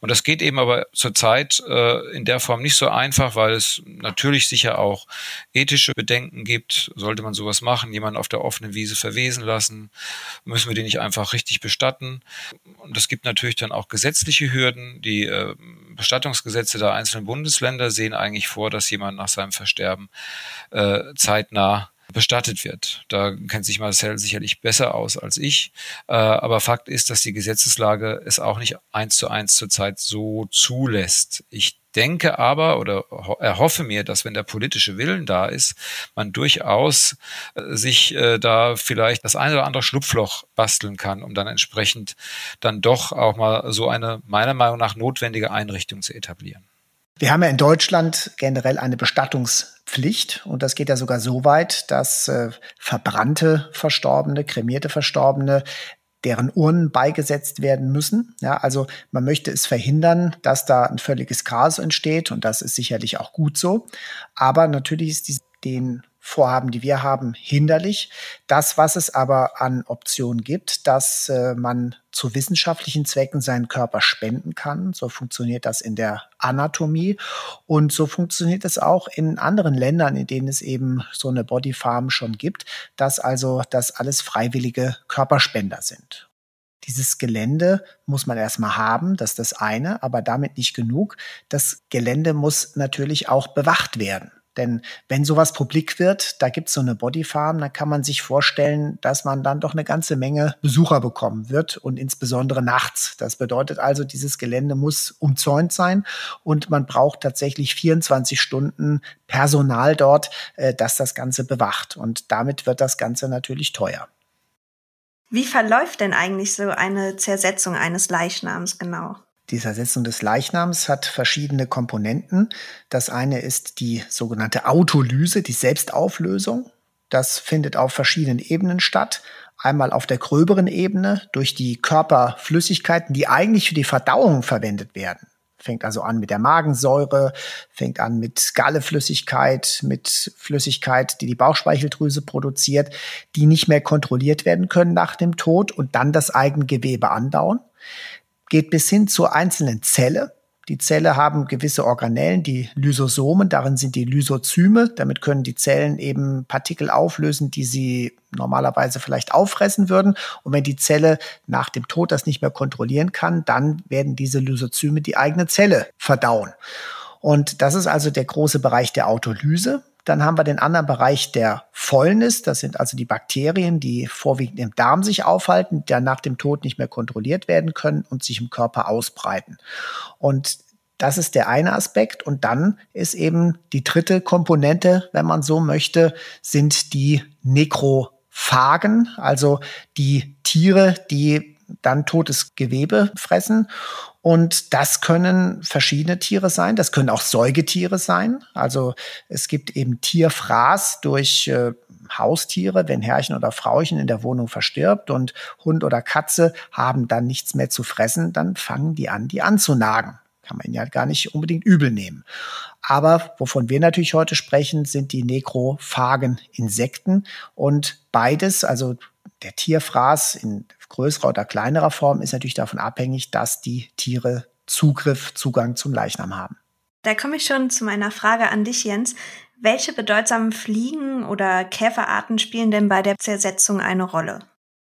Und das geht eben aber zurzeit äh, in der Form nicht so einfach, weil es natürlich sicher auch ethische Bedenken gibt. Sollte man sowas machen, jemanden auf der offenen Wiese verwesen lassen, müssen wir den nicht einfach richtig bestatten. Und es gibt natürlich dann auch gesetzliche Hürden. Die äh, Bestattungsgesetze der einzelnen Bundesländer sehen eigentlich vor, dass jemand nach seinem Versterben äh, zeitnah bestattet wird. Da kennt sich Marcel sicherlich besser aus als ich. Äh, aber Fakt ist, dass die Gesetzeslage es auch nicht eins zu eins zurzeit so zulässt. Ich denke aber oder erhoffe mir, dass wenn der politische Willen da ist, man durchaus äh, sich äh, da vielleicht das eine oder andere Schlupfloch basteln kann, um dann entsprechend dann doch auch mal so eine meiner Meinung nach notwendige Einrichtung zu etablieren. Wir haben ja in Deutschland generell eine Bestattungspflicht und das geht ja sogar so weit, dass äh, verbrannte Verstorbene, kremierte Verstorbene deren Urnen beigesetzt werden müssen. Ja, also man möchte es verhindern, dass da ein völliges Chaos entsteht und das ist sicherlich auch gut so. Aber natürlich ist die, den Vorhaben, die wir haben, hinderlich. Das, was es aber an Optionen gibt, dass äh, man zu wissenschaftlichen Zwecken seinen Körper spenden kann. So funktioniert das in der Anatomie und so funktioniert es auch in anderen Ländern, in denen es eben so eine Bodyfarm schon gibt, dass also das alles freiwillige Körperspender sind. Dieses Gelände muss man erstmal haben, das ist das eine, aber damit nicht genug. Das Gelände muss natürlich auch bewacht werden. Denn wenn sowas publik wird, da gibt's so eine Bodyfarm, dann kann man sich vorstellen, dass man dann doch eine ganze Menge Besucher bekommen wird und insbesondere nachts. Das bedeutet also, dieses Gelände muss umzäunt sein und man braucht tatsächlich 24 Stunden Personal dort, äh, das das Ganze bewacht. Und damit wird das Ganze natürlich teuer. Wie verläuft denn eigentlich so eine Zersetzung eines Leichnams genau? Die Zersetzung des Leichnams hat verschiedene Komponenten. Das eine ist die sogenannte Autolyse, die Selbstauflösung. Das findet auf verschiedenen Ebenen statt. Einmal auf der gröberen Ebene durch die Körperflüssigkeiten, die eigentlich für die Verdauung verwendet werden. Fängt also an mit der Magensäure, fängt an mit Galleflüssigkeit, mit Flüssigkeit, die die Bauchspeicheldrüse produziert, die nicht mehr kontrolliert werden können nach dem Tod und dann das Eigengewebe anbauen geht bis hin zur einzelnen Zelle. Die Zelle haben gewisse Organellen, die Lysosomen, darin sind die Lysozyme. Damit können die Zellen eben Partikel auflösen, die sie normalerweise vielleicht auffressen würden. Und wenn die Zelle nach dem Tod das nicht mehr kontrollieren kann, dann werden diese Lysozyme die eigene Zelle verdauen. Und das ist also der große Bereich der Autolyse. Dann haben wir den anderen Bereich der Fäulnis. Das sind also die Bakterien, die vorwiegend im Darm sich aufhalten, die nach dem Tod nicht mehr kontrolliert werden können und sich im Körper ausbreiten. Und das ist der eine Aspekt. Und dann ist eben die dritte Komponente, wenn man so möchte, sind die Nekrophagen, also die Tiere, die dann totes Gewebe fressen. Und das können verschiedene Tiere sein. Das können auch Säugetiere sein. Also es gibt eben Tierfraß durch äh, Haustiere, wenn Herrchen oder Frauchen in der Wohnung verstirbt und Hund oder Katze haben dann nichts mehr zu fressen, dann fangen die an, die anzunagen. Kann man ja gar nicht unbedingt übel nehmen. Aber wovon wir natürlich heute sprechen, sind die nekrophagen Insekten und beides, also der Tierfraß in größerer oder kleinerer Form ist natürlich davon abhängig, dass die Tiere Zugriff, Zugang zum Leichnam haben. Da komme ich schon zu meiner Frage an dich, Jens. Welche bedeutsamen Fliegen oder Käferarten spielen denn bei der Zersetzung eine Rolle?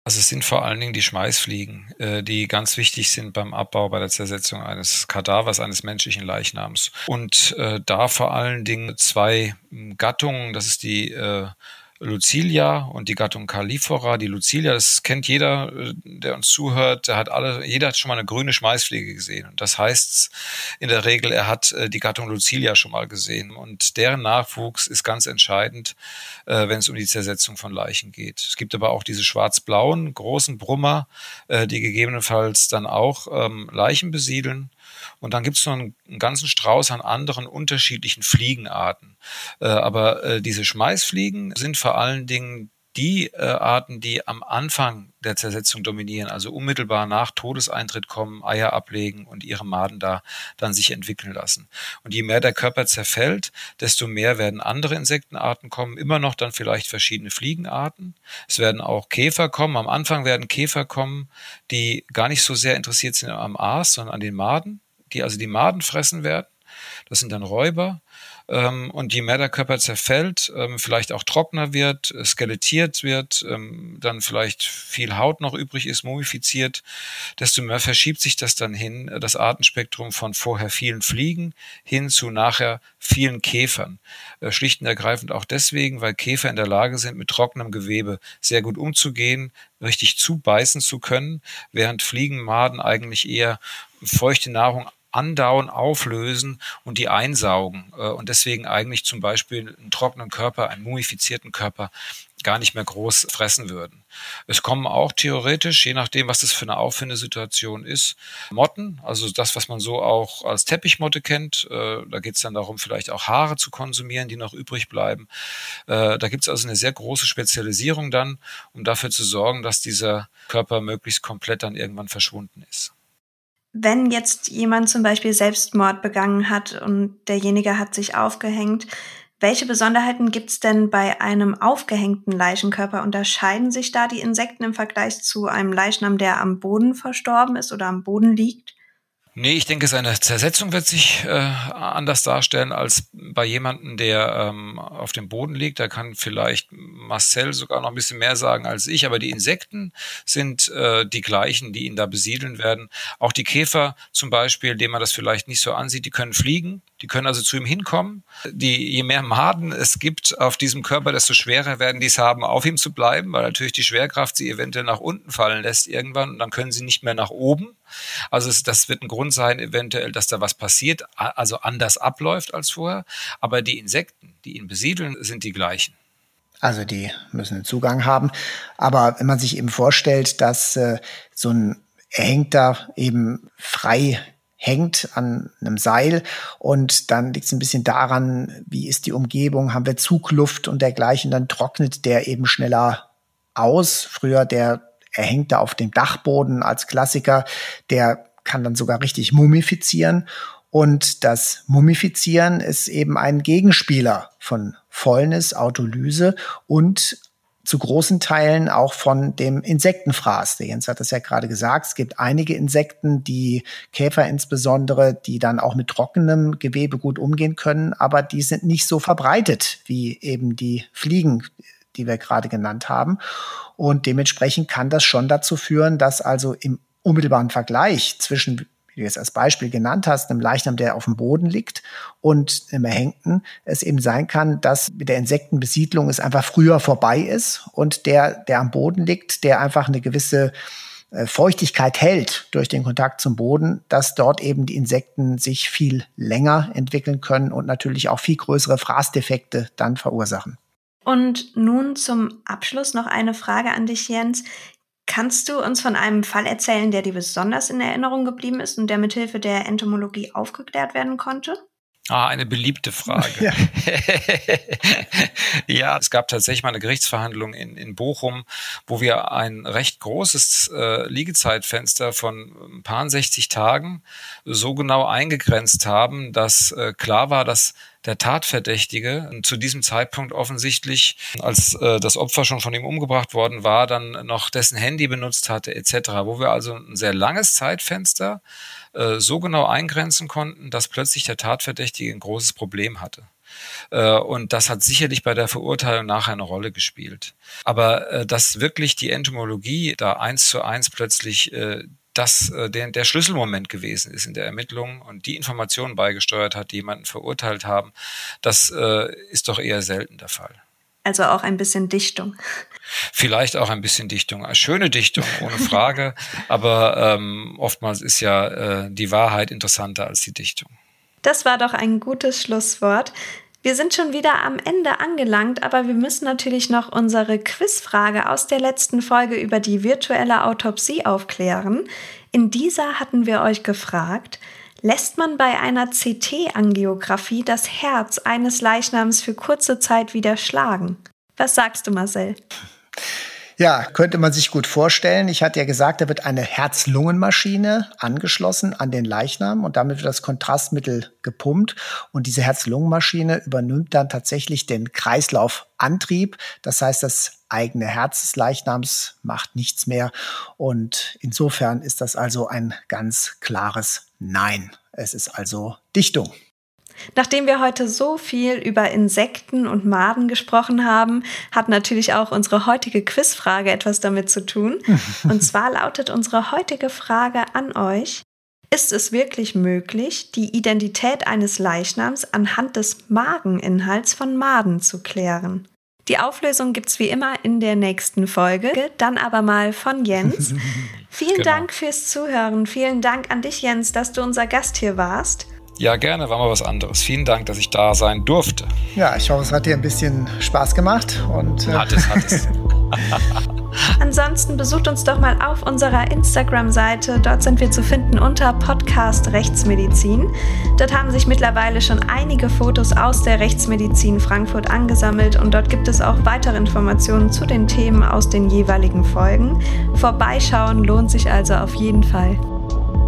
Also es sind vor allen Dingen die Schmeißfliegen, äh, die ganz wichtig sind beim Abbau, bei der Zersetzung eines Kadavers, eines menschlichen Leichnams. Und äh, da vor allen Dingen zwei Gattungen, das ist die äh, Lucilia und die Gattung Califora. Die Lucilia, das kennt jeder, äh, der uns zuhört. Der hat alle, jeder hat schon mal eine grüne Schmeißfliege gesehen. Und das heißt in der Regel, er hat äh, die Gattung Lucilia schon mal gesehen. Und deren Nachwuchs ist ganz entscheidend, äh, wenn es um die Zersetzung von Leichen geht. Es gibt aber auch diese schwarz-blauen großen Brummer, die gegebenenfalls dann auch ähm, Leichen besiedeln. Und dann gibt es noch einen, einen, ganzen Strauß an anderen unterschiedlichen Fliegenarten. Äh, aber äh, diese Schmeißfliegen sind vor allen Dingen die äh, Arten, die am Anfang der Zersetzung dominieren, also unmittelbar nach Todeseintritt kommen, Eier ablegen und ihre Maden da dann sich entwickeln lassen. Und je mehr der Körper zerfällt, desto mehr werden andere Insektenarten kommen, immer noch dann vielleicht verschiedene Fliegenarten. Es werden auch Käfer kommen. Am Anfang werden Käfer kommen, die gar nicht so sehr interessiert sind am Aas, sondern an den Maden, die also die Maden fressen werden. Das sind dann Räuber. Ähm, und je mehr der Körper zerfällt, ähm, vielleicht auch trockener wird, skelettiert wird, ähm, dann vielleicht viel Haut noch übrig ist, mumifiziert, desto mehr verschiebt sich das dann hin, äh, das Artenspektrum von vorher vielen Fliegen hin zu nachher vielen Käfern. Äh, schlicht und ergreifend auch deswegen, weil Käfer in der Lage sind, mit trockenem Gewebe sehr gut umzugehen, richtig zubeißen zu können, während Fliegenmaden eigentlich eher feuchte Nahrung andauen, auflösen und die einsaugen äh, und deswegen eigentlich zum Beispiel einen trockenen Körper, einen mumifizierten Körper gar nicht mehr groß fressen würden. Es kommen auch theoretisch, je nachdem, was das für eine Auffindesituation ist, Motten, also das, was man so auch als Teppichmotte kennt. Äh, da geht es dann darum, vielleicht auch Haare zu konsumieren, die noch übrig bleiben. Äh, da gibt es also eine sehr große Spezialisierung dann, um dafür zu sorgen, dass dieser Körper möglichst komplett dann irgendwann verschwunden ist wenn jetzt jemand zum Beispiel Selbstmord begangen hat und derjenige hat sich aufgehängt, welche Besonderheiten gibt es denn bei einem aufgehängten Leichenkörper? Unterscheiden sich da die Insekten im Vergleich zu einem Leichnam, der am Boden verstorben ist oder am Boden liegt? Nee, ich denke, seine Zersetzung wird sich äh, anders darstellen als bei jemandem, der ähm, auf dem Boden liegt. Da kann vielleicht Marcel sogar noch ein bisschen mehr sagen als ich, aber die Insekten sind äh, die gleichen, die ihn da besiedeln werden. Auch die Käfer zum Beispiel, dem man das vielleicht nicht so ansieht, die können fliegen, die können also zu ihm hinkommen. Die, je mehr Maden es gibt auf diesem Körper, desto schwerer werden die es haben, auf ihm zu bleiben, weil natürlich die Schwerkraft sie eventuell nach unten fallen lässt irgendwann und dann können sie nicht mehr nach oben. Also es, das wird ein Grund sein, eventuell, dass da was passiert, also anders abläuft als vorher. Aber die Insekten, die ihn besiedeln, sind die gleichen. Also die müssen einen Zugang haben. Aber wenn man sich eben vorstellt, dass äh, so ein Erhängter eben frei hängt an einem Seil und dann liegt es ein bisschen daran, wie ist die Umgebung, haben wir Zugluft und dergleichen, dann trocknet der eben schneller aus. Früher der er hängt da auf dem Dachboden als Klassiker. Der kann dann sogar richtig mumifizieren. Und das Mumifizieren ist eben ein Gegenspieler von Fäulnis, Autolyse und zu großen Teilen auch von dem Insektenfraß. Der Jens hat das ja gerade gesagt. Es gibt einige Insekten, die Käfer insbesondere, die dann auch mit trockenem Gewebe gut umgehen können, aber die sind nicht so verbreitet wie eben die Fliegen, die wir gerade genannt haben. Und dementsprechend kann das schon dazu führen, dass also im unmittelbaren Vergleich zwischen, wie du jetzt als Beispiel genannt hast, einem Leichnam, der auf dem Boden liegt und einem Erhängten, es eben sein kann, dass mit der Insektenbesiedlung es einfach früher vorbei ist und der, der am Boden liegt, der einfach eine gewisse äh, Feuchtigkeit hält durch den Kontakt zum Boden, dass dort eben die Insekten sich viel länger entwickeln können und natürlich auch viel größere Fraßdefekte dann verursachen. Und nun zum Abschluss noch eine Frage an dich, Jens. Kannst du uns von einem Fall erzählen, der dir besonders in Erinnerung geblieben ist und der mithilfe der Entomologie aufgeklärt werden konnte? Ah, eine beliebte Frage. Ja. ja. es gab tatsächlich mal eine Gerichtsverhandlung in, in Bochum, wo wir ein recht großes äh, Liegezeitfenster von ein paar 60 Tagen so genau eingegrenzt haben, dass äh, klar war, dass der Tatverdächtige zu diesem Zeitpunkt offensichtlich, als äh, das Opfer schon von ihm umgebracht worden war, dann noch dessen Handy benutzt hatte etc., wo wir also ein sehr langes Zeitfenster äh, so genau eingrenzen konnten, dass plötzlich der Tatverdächtige ein großes Problem hatte. Äh, und das hat sicherlich bei der Verurteilung nachher eine Rolle gespielt. Aber äh, dass wirklich die Entomologie da eins zu eins plötzlich äh, das äh, der, der Schlüsselmoment gewesen ist in der Ermittlung und die Informationen beigesteuert hat, die jemanden verurteilt haben, das äh, ist doch eher selten der Fall. Also auch ein bisschen Dichtung. Vielleicht auch ein bisschen Dichtung. Eine schöne Dichtung, ohne Frage. aber ähm, oftmals ist ja äh, die Wahrheit interessanter als die Dichtung. Das war doch ein gutes Schlusswort. Wir sind schon wieder am Ende angelangt, aber wir müssen natürlich noch unsere Quizfrage aus der letzten Folge über die virtuelle Autopsie aufklären. In dieser hatten wir euch gefragt, lässt man bei einer CT-Angiografie das Herz eines Leichnams für kurze Zeit wieder schlagen? Was sagst du, Marcel? Ja, könnte man sich gut vorstellen. Ich hatte ja gesagt, da wird eine Herz-Lungen-Maschine angeschlossen an den Leichnam und damit wird das Kontrastmittel gepumpt und diese Herz-Lungen-Maschine übernimmt dann tatsächlich den Kreislaufantrieb. Das heißt, das eigene Herz des Leichnams macht nichts mehr und insofern ist das also ein ganz klares Nein. Es ist also Dichtung. Nachdem wir heute so viel über Insekten und Maden gesprochen haben, hat natürlich auch unsere heutige Quizfrage etwas damit zu tun. Und zwar lautet unsere heutige Frage an euch. Ist es wirklich möglich, die Identität eines Leichnams anhand des Mageninhalts von Maden zu klären? Die Auflösung gibt es wie immer in der nächsten Folge, dann aber mal von Jens. Vielen genau. Dank fürs Zuhören. Vielen Dank an dich, Jens, dass du unser Gast hier warst. Ja, gerne, war mal was anderes. Vielen Dank, dass ich da sein durfte. Ja, ich hoffe, es hat dir ein bisschen Spaß gemacht. Und, äh hat es, hat es. Ansonsten besucht uns doch mal auf unserer Instagram-Seite. Dort sind wir zu finden unter Podcast Rechtsmedizin. Dort haben sich mittlerweile schon einige Fotos aus der Rechtsmedizin Frankfurt angesammelt und dort gibt es auch weitere Informationen zu den Themen aus den jeweiligen Folgen. Vorbeischauen lohnt sich also auf jeden Fall.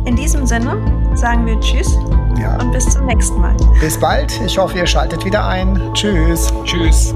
In diesem Sinne sagen wir Tschüss ja. und bis zum nächsten Mal. Bis bald. Ich hoffe, ihr schaltet wieder ein. Tschüss. Tschüss.